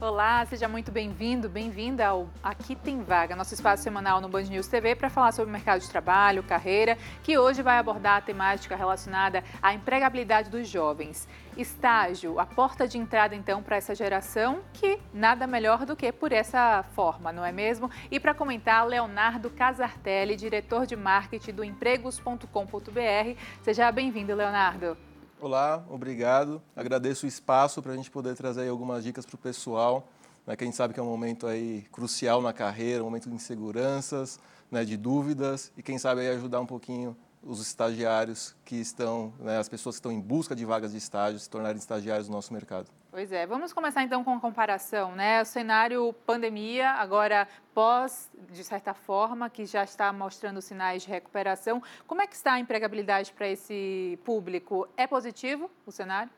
Olá, seja muito bem-vindo, bem-vinda ao Aqui Tem Vaga, nosso espaço semanal no Band News TV para falar sobre o mercado de trabalho, carreira, que hoje vai abordar a temática relacionada à empregabilidade dos jovens. Estágio, a porta de entrada então para essa geração, que nada melhor do que por essa forma, não é mesmo? E para comentar, Leonardo Casartelli, diretor de marketing do empregos.com.br. Seja bem-vindo, Leonardo. Olá, obrigado. Agradeço o espaço para a gente poder trazer algumas dicas para o pessoal, né, que a gente sabe que é um momento aí crucial na carreira, um momento de inseguranças, né, de dúvidas, e quem sabe aí ajudar um pouquinho os estagiários que estão, né, as pessoas que estão em busca de vagas de estágio, se tornarem estagiários do nosso mercado. Pois é, vamos começar então com a comparação, né? O cenário pandemia, agora pós, de certa forma, que já está mostrando sinais de recuperação. Como é que está a empregabilidade para esse público? É positivo o cenário?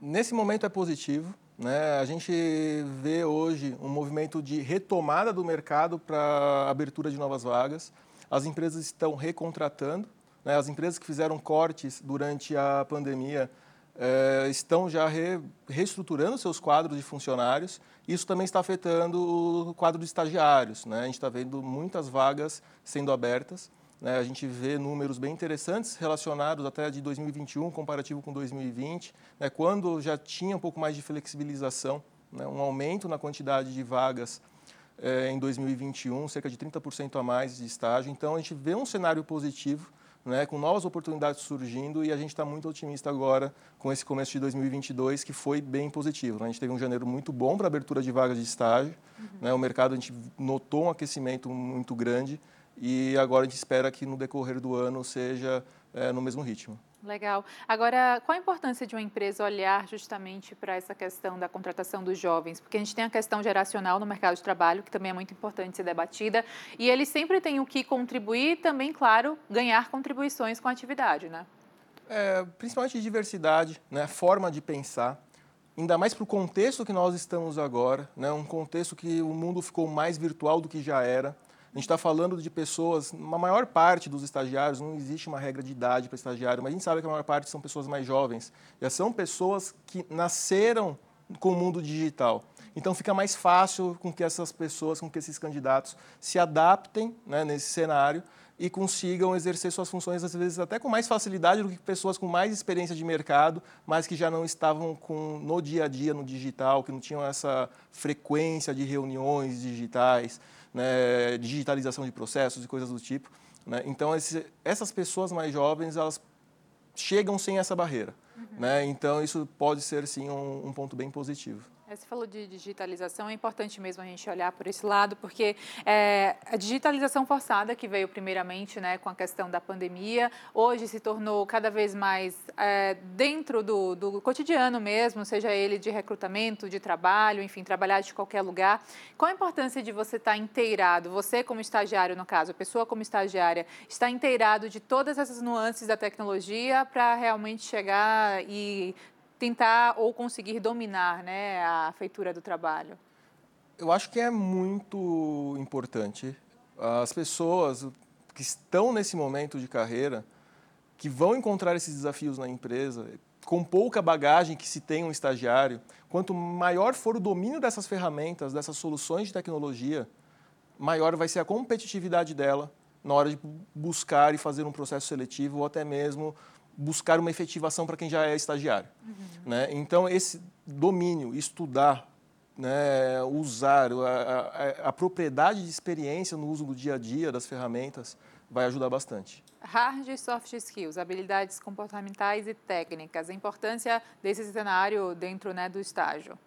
Nesse momento é positivo. Né? A gente vê hoje um movimento de retomada do mercado para abertura de novas vagas. As empresas estão recontratando. Né? As empresas que fizeram cortes durante a pandemia é, estão já re, reestruturando seus quadros de funcionários. Isso também está afetando o quadro de estagiários. Né? A gente está vendo muitas vagas sendo abertas. Né? A gente vê números bem interessantes relacionados até de 2021, comparativo com 2020, né? quando já tinha um pouco mais de flexibilização, né? um aumento na quantidade de vagas é, em 2021, cerca de 30% a mais de estágio. Então, a gente vê um cenário positivo né, com novas oportunidades surgindo e a gente está muito otimista agora com esse começo de 2022 que foi bem positivo. Né? A gente teve um janeiro muito bom para abertura de vagas de estágio, uhum. né? o mercado a gente notou um aquecimento muito grande e agora a gente espera que no decorrer do ano seja é, no mesmo ritmo. Legal. Agora, qual a importância de uma empresa olhar justamente para essa questão da contratação dos jovens? Porque a gente tem a questão geracional no mercado de trabalho, que também é muito importante ser debatida, e eles sempre têm o que contribuir e também, claro, ganhar contribuições com a atividade, né? É, principalmente diversidade, né? forma de pensar, ainda mais para o contexto que nós estamos agora, né? um contexto que o mundo ficou mais virtual do que já era. A gente está falando de pessoas, uma maior parte dos estagiários, não existe uma regra de idade para estagiário, mas a gente sabe que a maior parte são pessoas mais jovens. Já são pessoas que nasceram com o mundo digital. Então fica mais fácil com que essas pessoas, com que esses candidatos se adaptem né, nesse cenário e consigam exercer suas funções, às vezes, até com mais facilidade do que pessoas com mais experiência de mercado, mas que já não estavam com, no dia a dia no digital, que não tinham essa frequência de reuniões digitais né, digitalização de processos e coisas do tipo. Né? Então, esse, essas pessoas mais jovens, elas chegam sem essa barreira. Uhum. Né? Então, isso pode ser, sim, um, um ponto bem positivo. Você falou de digitalização, é importante mesmo a gente olhar por esse lado, porque é, a digitalização forçada, que veio primeiramente né, com a questão da pandemia, hoje se tornou cada vez mais é, dentro do, do cotidiano mesmo, seja ele de recrutamento, de trabalho, enfim, trabalhar de qualquer lugar. Qual a importância de você estar inteirado, você como estagiário, no caso, a pessoa como estagiária, estar inteirado de todas essas nuances da tecnologia para realmente chegar e tentar ou conseguir dominar né, a feitura do trabalho? Eu acho que é muito importante. As pessoas que estão nesse momento de carreira, que vão encontrar esses desafios na empresa, com pouca bagagem que se tem um estagiário, quanto maior for o domínio dessas ferramentas, dessas soluções de tecnologia, maior vai ser a competitividade dela na hora de buscar e fazer um processo seletivo ou até mesmo buscar uma efetivação para quem já é estagiário. Uhum. Né? Então, esse domínio, estudar, né, usar a, a, a, propriedade de experiência no uso do dia a dia das ferramentas vai ajudar bastante. Hard e soft skills, habilidades comportamentais e técnicas, a importância desse cenário dentro né, do estágio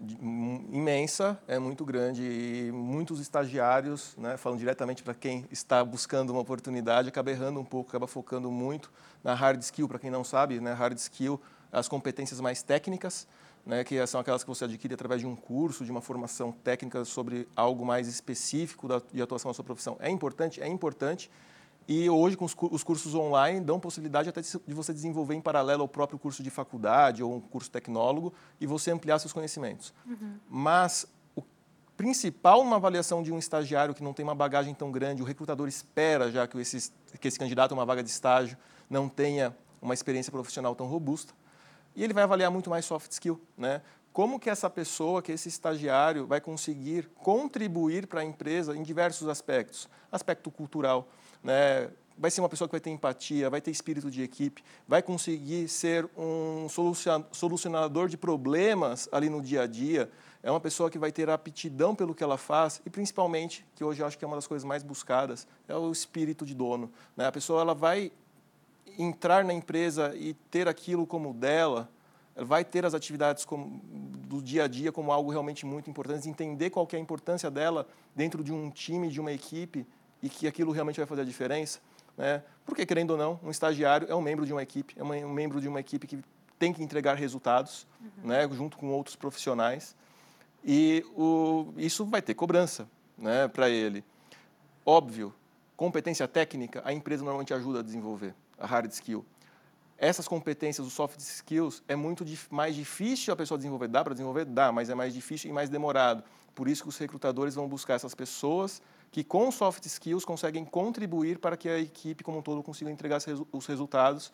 imensa, é muito grande e muitos estagiários, né, falando diretamente para quem está buscando uma oportunidade, acaba errando um pouco, acaba focando muito na hard skill, para quem não sabe, né, hard skill, as competências mais técnicas, né, que são aquelas que você adquire através de um curso, de uma formação técnica sobre algo mais específico da, de atuação na sua profissão. É importante, é importante, e hoje, com os cursos online, dão possibilidade até de você desenvolver em paralelo ao próprio curso de faculdade ou um curso tecnólogo e você ampliar seus conhecimentos. Uhum. Mas o principal numa avaliação de um estagiário que não tem uma bagagem tão grande, o recrutador espera já que esse, que esse candidato a uma vaga de estágio não tenha uma experiência profissional tão robusta, e ele vai avaliar muito mais soft skill, né? Como que essa pessoa, que esse estagiário vai conseguir contribuir para a empresa em diversos aspectos. Aspecto cultural, né? vai ser uma pessoa que vai ter empatia, vai ter espírito de equipe, vai conseguir ser um solucionador de problemas ali no dia a dia, é uma pessoa que vai ter aptidão pelo que ela faz e principalmente, que hoje eu acho que é uma das coisas mais buscadas, é o espírito de dono. Né? A pessoa ela vai entrar na empresa e ter aquilo como dela, ela vai ter as atividades como, do dia a dia como algo realmente muito importante, entender qual é a importância dela dentro de um time, de uma equipe, e que aquilo realmente vai fazer a diferença. Né? Porque, querendo ou não, um estagiário é um membro de uma equipe, é um membro de uma equipe que tem que entregar resultados, uhum. né, junto com outros profissionais. E o, isso vai ter cobrança né, para ele. Óbvio, competência técnica, a empresa normalmente ajuda a desenvolver, a hard skill. Essas competências, os soft skills, é muito mais difícil a pessoa desenvolver. Dá para desenvolver? Dá, mas é mais difícil e mais demorado. Por isso que os recrutadores vão buscar essas pessoas que com soft skills conseguem contribuir para que a equipe como um todo consiga entregar os resultados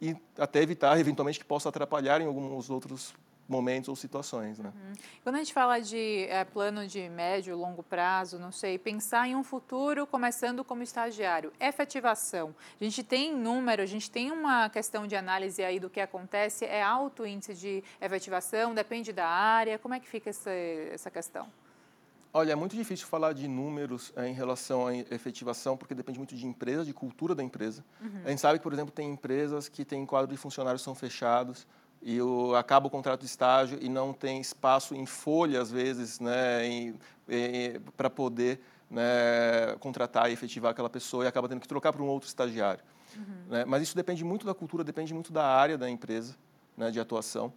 e até evitar, eventualmente, que possa atrapalhar em alguns outros momentos ou situações. Né? Uhum. Quando a gente fala de é, plano de médio, longo prazo, não sei, pensar em um futuro começando como estagiário, efetivação. A gente tem número, a gente tem uma questão de análise aí do que acontece, é alto índice de efetivação, depende da área, como é que fica essa, essa questão? Olha, é muito difícil falar de números é, em relação à efetivação, porque depende muito de empresa, de cultura da empresa. Uhum. A gente sabe que, por exemplo, tem empresas que têm quadro de funcionários que são fechados e o, acaba o contrato de estágio e não tem espaço em folha, às vezes, né, para poder né, contratar e efetivar aquela pessoa e acaba tendo que trocar para um outro estagiário. Uhum. Né? Mas isso depende muito da cultura, depende muito da área da empresa né, de atuação.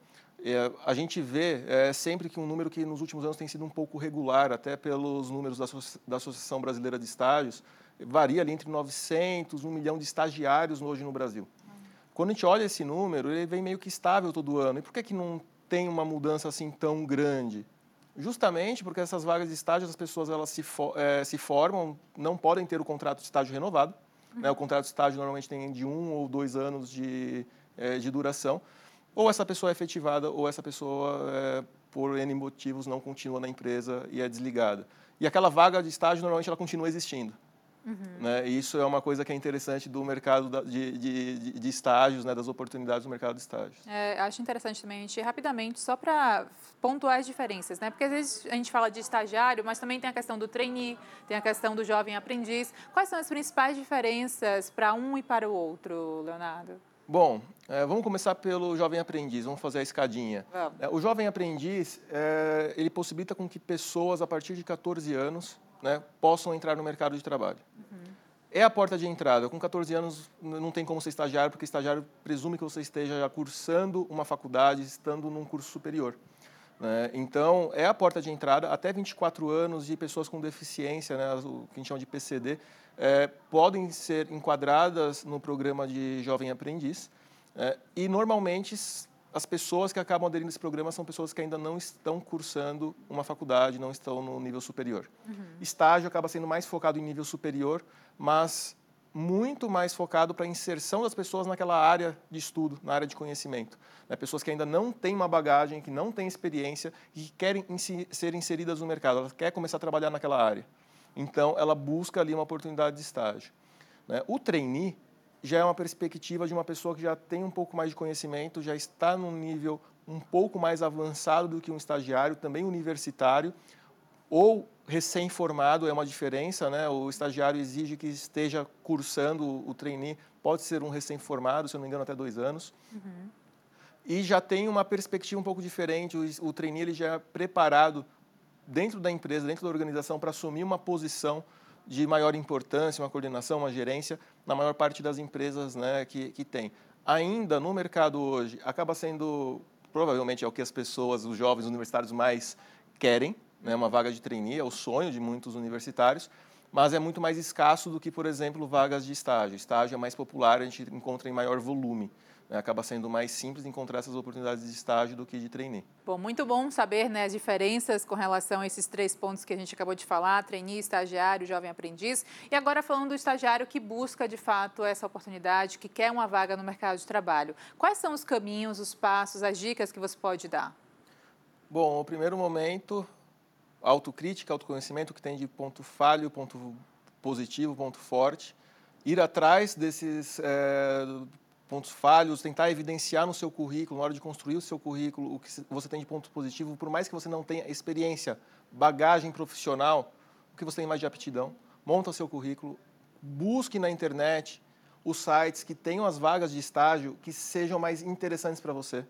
É, a gente vê é, sempre que um número que nos últimos anos tem sido um pouco regular, até pelos números da, da Associação Brasileira de Estágios, varia ali entre 900 e 1 milhão de estagiários hoje no Brasil. Quando a gente olha esse número, ele vem meio que estável todo ano. E por que, que não tem uma mudança assim tão grande? Justamente porque essas vagas de estágio, as pessoas elas se, for, é, se formam, não podem ter o contrato de estágio renovado. Né? O contrato de estágio normalmente tem de um ou dois anos de, é, de duração ou essa pessoa é efetivada, ou essa pessoa, é, por N motivos, não continua na empresa e é desligada. E aquela vaga de estágio, normalmente, ela continua existindo. Uhum. Né? E isso é uma coisa que é interessante do mercado de, de, de estágios, né? das oportunidades do mercado de estágios. É, acho interessante também a gente, rapidamente, só para pontuar as diferenças, né? porque às vezes a gente fala de estagiário, mas também tem a questão do trainee, tem a questão do jovem aprendiz. Quais são as principais diferenças para um e para o outro, Leonardo? Bom, é, vamos começar pelo jovem aprendiz, vamos fazer a escadinha. É, o jovem aprendiz, é, ele possibilita com que pessoas a partir de 14 anos né, possam entrar no mercado de trabalho. É a porta de entrada. Com 14 anos não tem como ser estagiário, porque estagiário presume que você esteja já cursando uma faculdade, estando num curso superior. Né? Então, é a porta de entrada. Até 24 anos de pessoas com deficiência, né, o que a gente chama de PCD, é, podem ser enquadradas no programa de jovem aprendiz. É, e, normalmente, as pessoas que acabam aderindo a esse programa são pessoas que ainda não estão cursando uma faculdade, não estão no nível superior. Estágio acaba sendo mais focado em nível superior, mas muito mais focado para a inserção das pessoas naquela área de estudo, na área de conhecimento. Né? Pessoas que ainda não têm uma bagagem, que não têm experiência e que querem insi- ser inseridas no mercado, ela quer começar a trabalhar naquela área. Então, ela busca ali uma oportunidade de estágio. né? O trainee já é uma perspectiva de uma pessoa que já tem um pouco mais de conhecimento, já está num nível um pouco mais avançado do que um estagiário, também universitário, ou recém-formado é uma diferença, né? O estagiário exige que esteja cursando o trainee, pode ser um recém-formado, se eu não me engano, até dois anos. E já tem uma perspectiva um pouco diferente, o, o trainee ele já é preparado dentro da empresa, dentro da organização, para assumir uma posição de maior importância, uma coordenação, uma gerência, na maior parte das empresas né, que, que tem. Ainda no mercado hoje, acaba sendo, provavelmente é o que as pessoas, os jovens universitários mais querem, né, uma vaga de trainee, é o sonho de muitos universitários, mas é muito mais escasso do que, por exemplo, vagas de estágio. Estágio é mais popular, a gente encontra em maior volume. né, Acaba sendo mais simples encontrar essas oportunidades de estágio do que de trainee. Bom, muito bom saber né, as diferenças com relação a esses três pontos que a gente acabou de falar, trainee, estagiário, jovem aprendiz. E agora falando do estagiário que busca, de fato, essa oportunidade, que quer uma vaga no mercado de trabalho. Quais são os caminhos, os passos, as dicas que você pode dar? Bom, o primeiro momento, autocrítica, autoconhecimento, o que tem de ponto falho, ponto positivo, ponto forte. Ir atrás desses eh, pontos falhos, tentar evidenciar no seu currículo, na hora de construir o seu currículo, o que você tem de ponto positivo, por mais que você não tenha experiência, bagagem profissional, o que você tem mais de aptidão. Monta seu currículo, busque na internet os sites que tenham as vagas de estágio que sejam mais interessantes para você.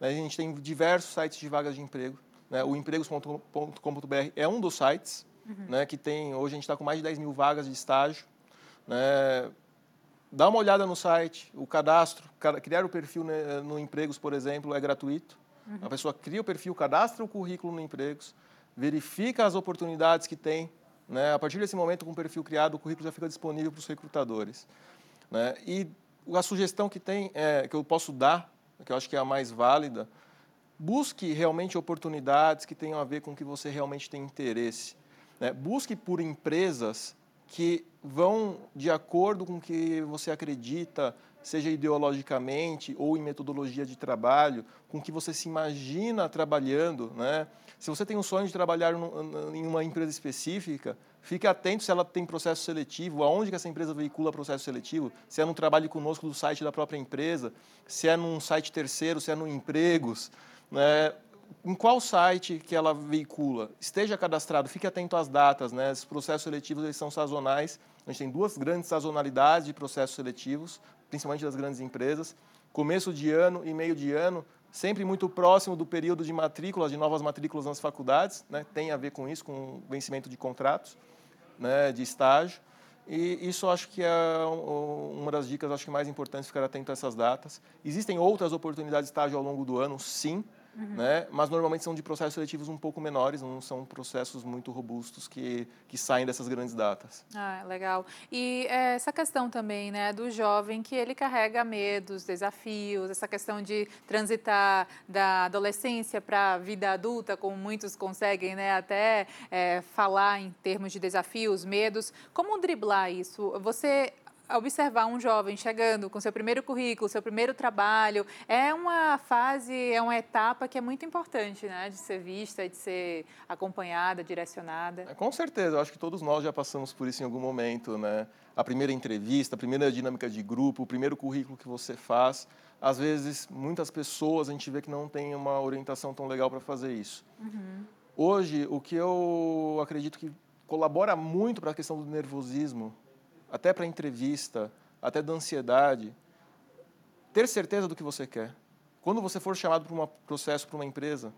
A gente tem diversos sites de vagas de emprego. Né? O empregos.com.br é um dos sites né, que tem. Hoje a gente está com mais de 10 mil vagas de estágio. Né? Dá uma olhada no site, o cadastro, ca- criar o perfil né, no Empregos, por exemplo, é gratuito. A pessoa cria o perfil, cadastra o currículo no Empregos, verifica as oportunidades que tem. Né? A partir desse momento, com o perfil criado, o currículo já fica disponível para os recrutadores. Né? E a sugestão que tem, é, que eu posso dar, que eu acho que é a mais válida, busque realmente oportunidades que tenham a ver com o que você realmente tem interesse. né? Busque por empresas que vão de acordo com o que você acredita, seja ideologicamente ou em metodologia de trabalho, com o que você se imagina trabalhando. Né? Se você tem um sonho de trabalhar em uma empresa específica, fique atento se ela tem processo seletivo, aonde que essa empresa veicula processo seletivo, se é no trabalho conosco do site da própria empresa, se é num site terceiro, se é no Empregos, né? em qual site que ela veicula. Esteja cadastrado, fique atento às datas. Né? Os processos seletivos eles são sazonais. A gente tem duas grandes sazonalidades de processos seletivos, principalmente das grandes empresas. Começo de ano e meio de ano, sempre muito próximo do período de matrículas, de novas matrículas nas faculdades. Né? Tem a ver com isso, com vencimento de contratos né, de estágio. E isso acho que é um- uma das dicas acho que mais importantes, ficar atento a essas datas. Existem outras oportunidades de estágio ao longo do ano, sim, né, mas normalmente são de processos seletivos um pouco menores, não são processos muito robustos que, que saem dessas grandes datas. Ah, legal. E eh, essa questão também, né, do jovem que ele carrega medos, desafios, essa questão de transitar da adolescência para a vida adulta, como muitos conseguem, né, até eh, falar em termos de desafios, medos. Como driblar isso? Você observar um jovem chegando com seu primeiro currículo, seu primeiro trabalho, é uma fase, é uma etapa que é muito importante, né, de ser vista, de ser acompanhada, direcionada. É, Com certeza, eu acho que todos nós já passamos por isso em algum momento, né? A primeira entrevista, a primeira dinâmica de grupo, o primeiro currículo que você faz. Às vezes, muitas pessoas a gente vê que não tem uma orientação tão legal para fazer isso. Hoje, o que eu acredito que colabora muito para a questão do nervosismo, até para entrevista, até da ansiedade, ter certeza do que você quer. Quando você for chamado para um processo para uma empresa,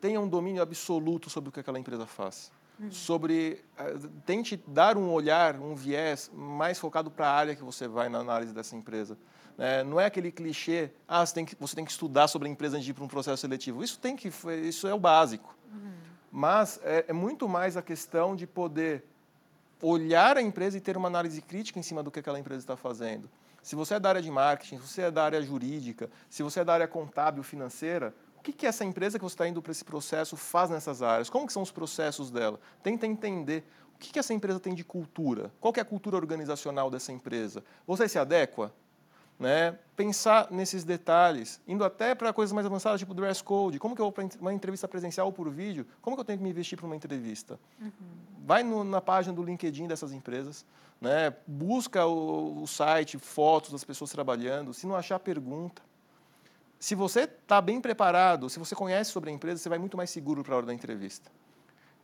tenha um domínio absoluto sobre o que aquela empresa faz. Uhum. Sobre uh, tente dar um olhar, um viés mais focado para a área que você vai na análise dessa empresa. É, não é aquele clichê, ah, você tem, que, você tem que estudar sobre a empresa antes de ir para um processo seletivo. Isso tem que, isso é o básico. Uhum. Mas é, é, muito mais a questão de poder olhar a empresa e ter uma análise crítica em cima do que aquela empresa está fazendo. Se você é da área de marketing, se você é da área jurídica, se você é da área contábil, financeira, o que, que essa empresa que você está indo para esse processo faz nessas áreas? Como que são os processos dela? Tenta entender o que, que essa empresa tem de cultura. Qual é a cultura organizacional dessa empresa? Você se adequa? Né? Pensar nesses detalhes, indo até para coisas mais avançadas, tipo dress code. Como que eu vou para uma entrevista presencial ou por vídeo? Como que eu tenho que me vestir para uma entrevista? Uhum. Vai no, na página do LinkedIn dessas empresas, né? busca o, o site, fotos das pessoas trabalhando. Se não achar, pergunta. Se você está bem preparado, se você conhece sobre a empresa, você vai muito mais seguro para a hora da entrevista.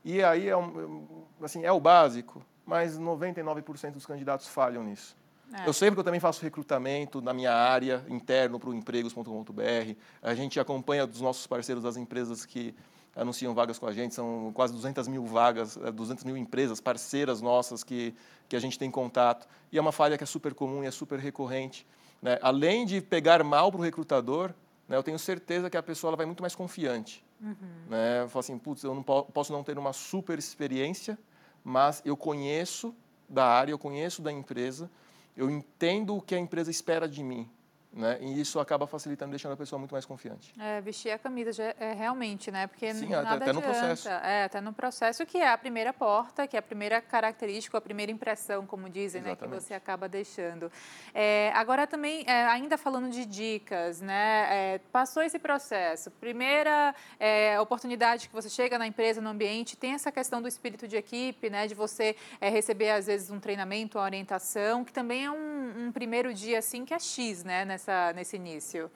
E aí é, um, assim, é o básico, mas 99% dos candidatos falham nisso. É. Eu sei porque eu também faço recrutamento na minha área, interno para o empregos.com.br. A gente acompanha dos nossos parceiros das empresas que anunciam vagas com a gente. São quase 200 mil vagas, 200 é, mil empresas parceiras nossas que, que a gente tem contato. E é uma falha que é super comum e é super recorrente. Né? Além de pegar mal para o recrutador, né, eu tenho certeza que a pessoa ela vai muito mais confiante. Uhum. Né? Fala assim, putz, eu não posso não ter uma super experiência, mas eu conheço da área, eu conheço da empresa, eu entendo o que a empresa espera de mim. Né? E isso acaba facilitando, deixando a pessoa muito mais confiante. É, vestir a camisa já é realmente, né? Porque Sim, nada até, até no processo. É, até no processo que é a primeira porta, que é a primeira característica, a primeira impressão, como dizem, né? Que você acaba deixando. É, agora também, é, ainda falando de dicas, né? É, passou esse processo, primeira é, oportunidade que você chega na empresa, no ambiente, tem essa questão do espírito de equipe, né? De você é, receber, às vezes, um treinamento, uma orientação, que também é um, um primeiro dia, assim, que é X, né? Nessa nessa, nesse início?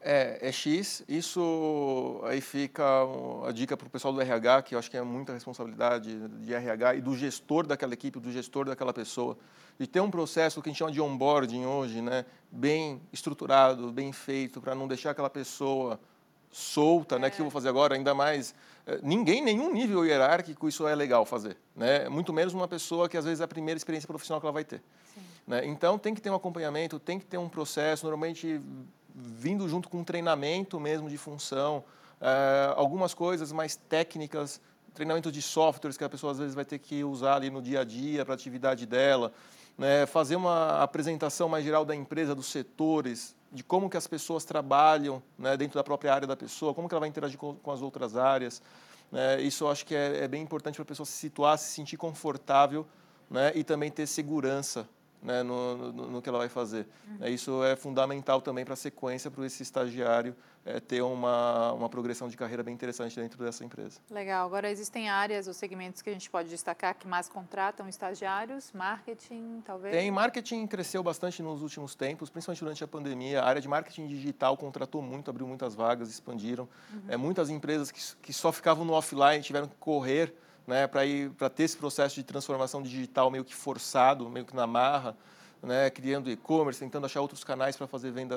É, é X. Isso aí fica a dica para o pessoal do RH, que eu acho que é muita responsabilidade de RH e do gestor daquela equipe, do gestor daquela pessoa. E ter um processo que a gente chama de onboarding hoje, né, bem estruturado, bem feito, para não deixar aquela pessoa solta, é. né, que eu vou fazer agora, ainda mais é, ninguém, nenhum nível hierárquico, isso é legal fazer, né? Muito menos uma pessoa que às vezes é a primeira experiência profissional que ela vai ter. Né? Então, tem que ter um acompanhamento, tem que ter um processo, normalmente vindo junto com um treinamento mesmo de função, é, algumas coisas mais técnicas, treinamento de softwares que a pessoa às vezes vai ter que usar ali no dia a dia para a atividade dela, né? fazer uma apresentação mais geral da empresa, dos setores, de como que as pessoas trabalham né, dentro da própria área da pessoa, como que ela vai interagir com, com as outras áreas. Né? Isso eu acho que é, é bem importante para a pessoa se situar, se sentir confortável né, e também ter segurança né, no, no, no, que ela vai fazer. Uhum. Isso é fundamental também para a sequência, para esse estagiário é, ter uma, uma progressão de carreira bem interessante dentro dessa empresa. Legal. Agora, existem áreas ou segmentos que a gente pode destacar que mais contratam estagiários? Marketing, talvez? Tem. Marketing cresceu bastante nos últimos tempos, principalmente durante a pandemia. A área de marketing digital contratou muito, abriu muitas vagas, expandiram. Uhum. É, muitas empresas que, que só ficavam no offline tiveram que correr né, para ter esse processo de transformação digital meio que forçado, meio que na marra, né, criando e-commerce, tentando achar outros canais para fazer venda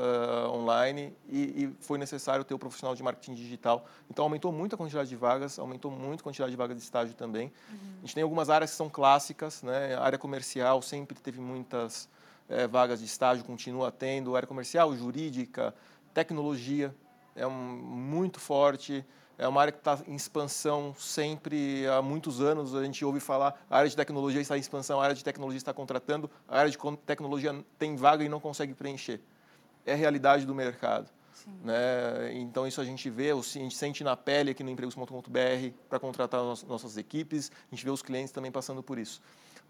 online e, e, foi necessário ter o profissional de marketing digital. Então aumentou muito a quantidade de vagas, aumentou muito a quantidade de vagas de estágio também. Uhum. A gente tem algumas áreas que são clássicas, né, a área comercial sempre teve muitas é, vagas de estágio, continua tendo, a área comercial, jurídica, tecnologia é um, muito forte é uma área que está em expansão sempre há muitos anos. A gente ouve falar, a área de tecnologia está em expansão, a área de tecnologia está contratando, a área de tecnologia tem vaga e não consegue preencher. É a realidade do mercado. Né? Então, isso a gente vê, a gente sente na pele aqui no empregos.com.br para contratar nossas equipes, a gente vê os clientes também passando por isso.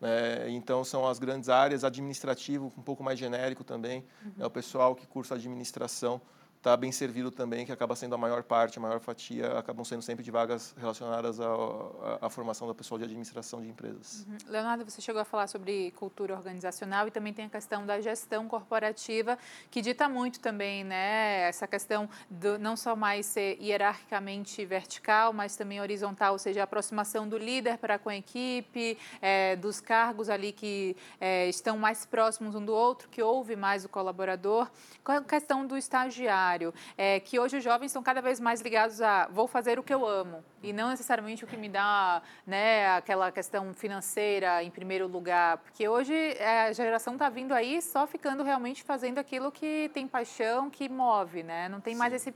Né? Então, são as grandes áreas, administrativo, um pouco mais genérico também, uhum. é o pessoal que cursa administração está bem servido também, que acaba sendo a maior parte, a maior fatia, acabam sendo sempre de vagas relacionadas à, formação do pessoal de administração de empresas. Uhum. Leonardo, você chegou a falar sobre cultura organizacional e também tem a questão da gestão corporativa, que dita muito também, né? Essa questão do não só mais ser hierarquicamente vertical, mas também horizontal, ou seja, a aproximação do líder para com a equipe, é, dos cargos ali que é, estão mais próximos um do outro, que ouve mais o colaborador. Qual a questão do estagiário? É, que hoje os jovens estão cada vez mais ligados a vou fazer o que eu amo e não necessariamente o que me dá né, aquela questão financeira em primeiro lugar, porque hoje é, a geração está vindo aí só ficando realmente fazendo aquilo que tem paixão, que move, né? Não tem mais esse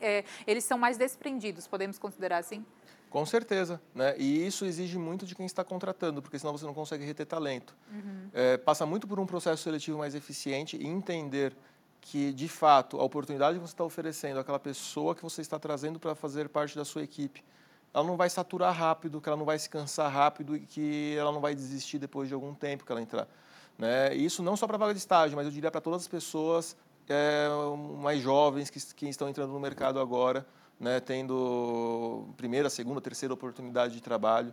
é, eles são mais desprendidos, podemos considerar assim? Com certeza, né? E isso exige muito de quem está contratando, porque senão você não consegue reter talento. Uhum. É, passa muito por um processo seletivo mais eficiente e entender que, de fato, a oportunidade que você está oferecendo àquela pessoa que você está trazendo para fazer parte da sua equipe, ela não vai saturar rápido, que ela não vai se cansar rápido e que ela não vai desistir depois de algum tempo que ela entrar. Né? Isso não só para a vaga de estágio, mas eu diria para todas as pessoas é, mais jovens que, que estão entrando no mercado agora, né, tendo primeira, segunda, terceira oportunidade de trabalho,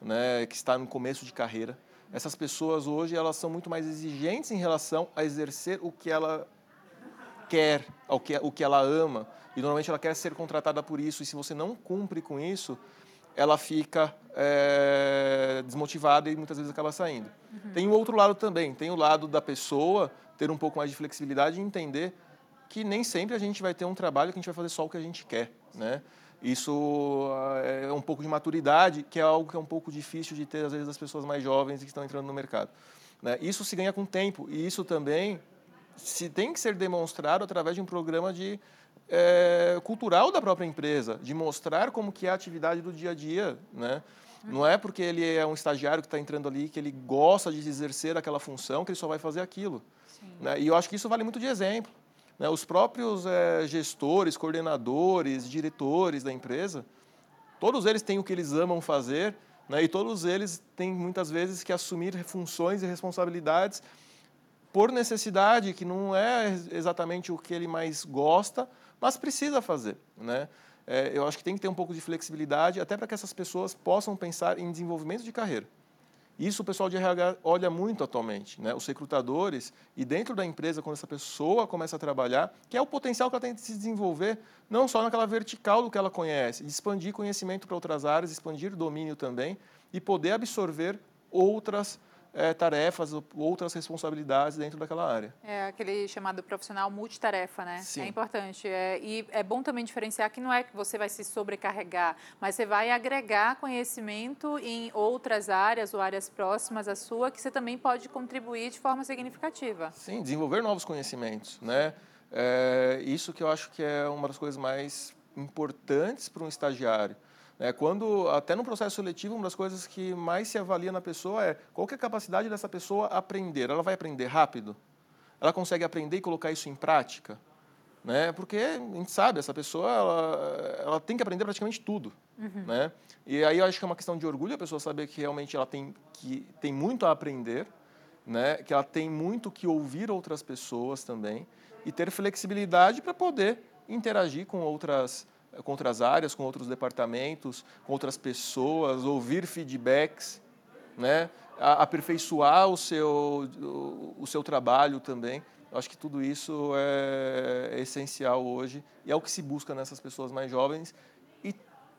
né, que está no começo de carreira. Essas pessoas hoje elas são muito mais exigentes em relação a exercer o que ela quer, o que, o que ela ama, e normalmente ela quer ser contratada por isso, e se você não cumpre com isso, ela fica é, desmotivada e muitas vezes acaba saindo. Uhum. Tem o outro lado também, tem o lado da pessoa ter um pouco mais de flexibilidade e entender que nem sempre a gente vai ter um trabalho que a gente vai fazer só o que a gente quer, né? Isso é um pouco de maturidade, que é algo que é um pouco difícil de ter, às vezes, das pessoas mais jovens que estão entrando no mercado. Né? Isso se ganha com tempo, e isso também se tem que ser demonstrado através de um programa de é, cultural da própria empresa, de mostrar como que é a atividade do dia a dia, né? Não é porque ele é um estagiário que está entrando ali que ele gosta de exercer aquela função que ele só vai fazer aquilo. Né? E eu acho que isso vale muito de exemplo. Né? Os próprios é, gestores, coordenadores, diretores da empresa, todos eles têm o que eles amam fazer né? e todos eles têm muitas vezes que assumir funções e responsabilidades por necessidade, que não é exatamente o que ele mais gosta, mas precisa fazer. Né? É, eu acho que tem que ter um pouco de flexibilidade, até para que essas pessoas possam pensar em desenvolvimento de carreira. Isso o pessoal de RH olha muito atualmente, né? os recrutadores, e dentro da empresa, quando essa pessoa começa a trabalhar, que é o potencial que ela tem de se desenvolver, não só naquela vertical do que ela conhece, expandir conhecimento para outras áreas, expandir domínio também, e poder absorver outras é, tarefas, outras responsabilidades dentro daquela área. É aquele chamado profissional multitarefa, né? Sim. É importante. É, e é bom também diferenciar que não é que você vai se sobrecarregar, mas você vai agregar conhecimento em outras áreas ou áreas próximas à sua que você também pode contribuir de forma significativa. Sim, desenvolver novos conhecimentos, né? É, isso que eu acho que é uma das coisas mais importantes para um estagiário. É, quando, até no processo seletivo, uma das coisas que mais se avalia na pessoa é qual é a capacidade dessa pessoa aprender. Ela vai aprender rápido? Ela consegue aprender e colocar isso em prática? Né? Porque a gente sabe, essa pessoa ela, ela tem que aprender praticamente tudo. Uhum. Né? E aí eu acho que é uma questão de orgulho a pessoa saber que realmente ela tem, que, tem muito a aprender, né? que ela tem muito que ouvir outras pessoas também e ter flexibilidade para poder interagir com outras com outras áreas, com outros departamentos, com outras pessoas, ouvir feedbacks, né? aperfeiçoar o seu, o seu trabalho também. Eu acho que tudo isso é essencial hoje e é o que se busca nessas pessoas mais jovens e,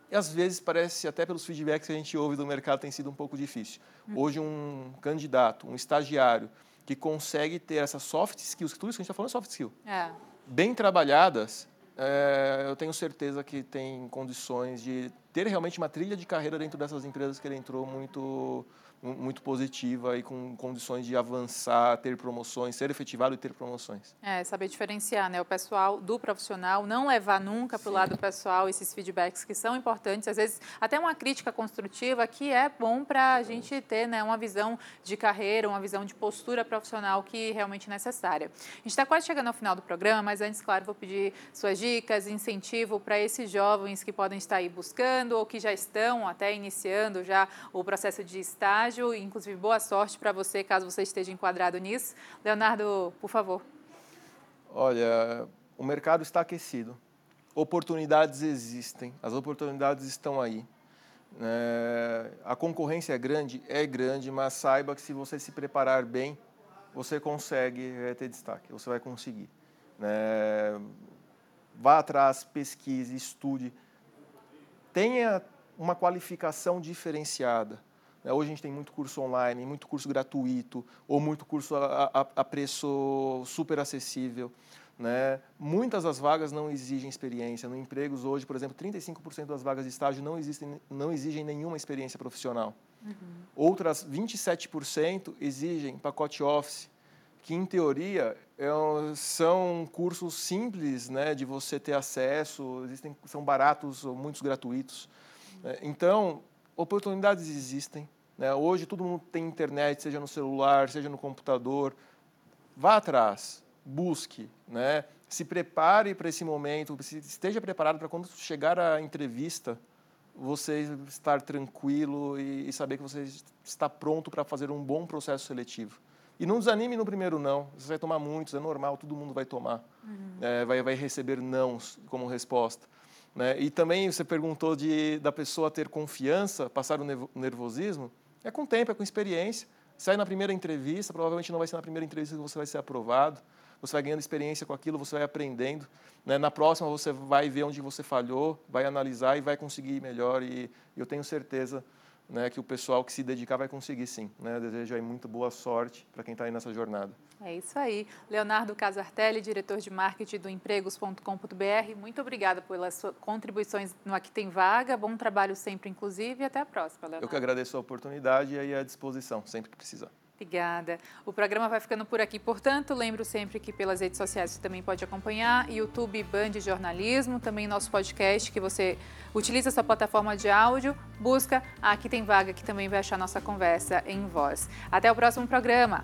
e às vezes parece até pelos feedbacks que a gente ouve do mercado tem sido um pouco difícil. Hoje um candidato, um estagiário que consegue ter essas soft skills, tudo isso que a gente está falando é soft skill, é. bem trabalhadas, é, eu tenho certeza que tem condições de ter realmente uma trilha de carreira dentro dessas empresas que ele entrou muito muito positiva e com condições de avançar, ter promoções, ser efetivado e ter promoções. É, saber diferenciar né, o pessoal do profissional, não levar nunca para o lado pessoal esses feedbacks que são importantes, às vezes até uma crítica construtiva que é bom para a gente ter né, uma visão de carreira, uma visão de postura profissional que é realmente necessária. A gente está quase chegando ao final do programa, mas antes, claro, vou pedir suas dicas, incentivo para esses jovens que podem estar aí buscando ou que já estão até iniciando já o processo de estágio estágio, inclusive boa sorte para você, caso você esteja enquadrado nisso. Leonardo, por favor. Olha, o mercado está aquecido, oportunidades existem, as oportunidades estão aí. É, a concorrência é grande, é grande, mas saiba que se você se preparar bem, você consegue ter destaque, você vai conseguir. É, vá atrás, pesquise, estude, tenha uma qualificação diferenciada. Né? Hoje a gente tem muito curso online, muito curso gratuito, ou muito curso a, a, a preço super acessível. Né? Muitas das vagas não exigem experiência. No empregos hoje, por exemplo, 35% das vagas de estágio não, existem, não exigem nenhuma experiência profissional. Uhum. Outras 27% exigem pacote Office, que em teoria é, são cursos simples né, de você ter acesso, existem, são baratos ou muitos gratuitos. Uhum. Então, oportunidades existem. Né? Hoje todo mundo tem internet, seja no celular, seja no computador. Vá atrás busque, né? se prepare para esse momento, esteja preparado para quando chegar a entrevista, você estar tranquilo e, saber que você está pronto para fazer um bom processo seletivo. E não desanime no primeiro não. Você vai tomar muitos, é normal, todo mundo vai tomar. Uhum. É, vai, vai receber nãos como resposta. Né? E também você perguntou de, da pessoa ter confiança, passar o nervosismo. É com tempo, é com experiência. Sai na primeira entrevista, provavelmente não vai ser na primeira entrevista que você vai ser aprovado você vai ganhando experiência com aquilo, você vai aprendendo. Né? Na próxima, você vai ver onde você falhou, vai analisar e vai conseguir melhor. E eu tenho certeza né, que o pessoal que se dedicar vai conseguir sim. Né? Eu desejo aí muito boa sorte para quem está aí nessa jornada. É isso aí. Leonardo Casartelli, diretor de marketing do empregos.com.br, muito obrigada pelas contribuições no Aqui Tem Vaga. Bom trabalho sempre, inclusive, e até a próxima, Leonardo. Eu que agradeço a oportunidade e aí à disposição, sempre que precisar. Obrigada. O programa vai ficando por aqui. Portanto, lembro sempre que pelas redes sociais você também pode acompanhar, YouTube Band Jornalismo, também nosso podcast, que você utiliza a sua plataforma de áudio, busca Aqui Tem Vaga, que também vai achar nossa conversa em voz. Até o próximo programa.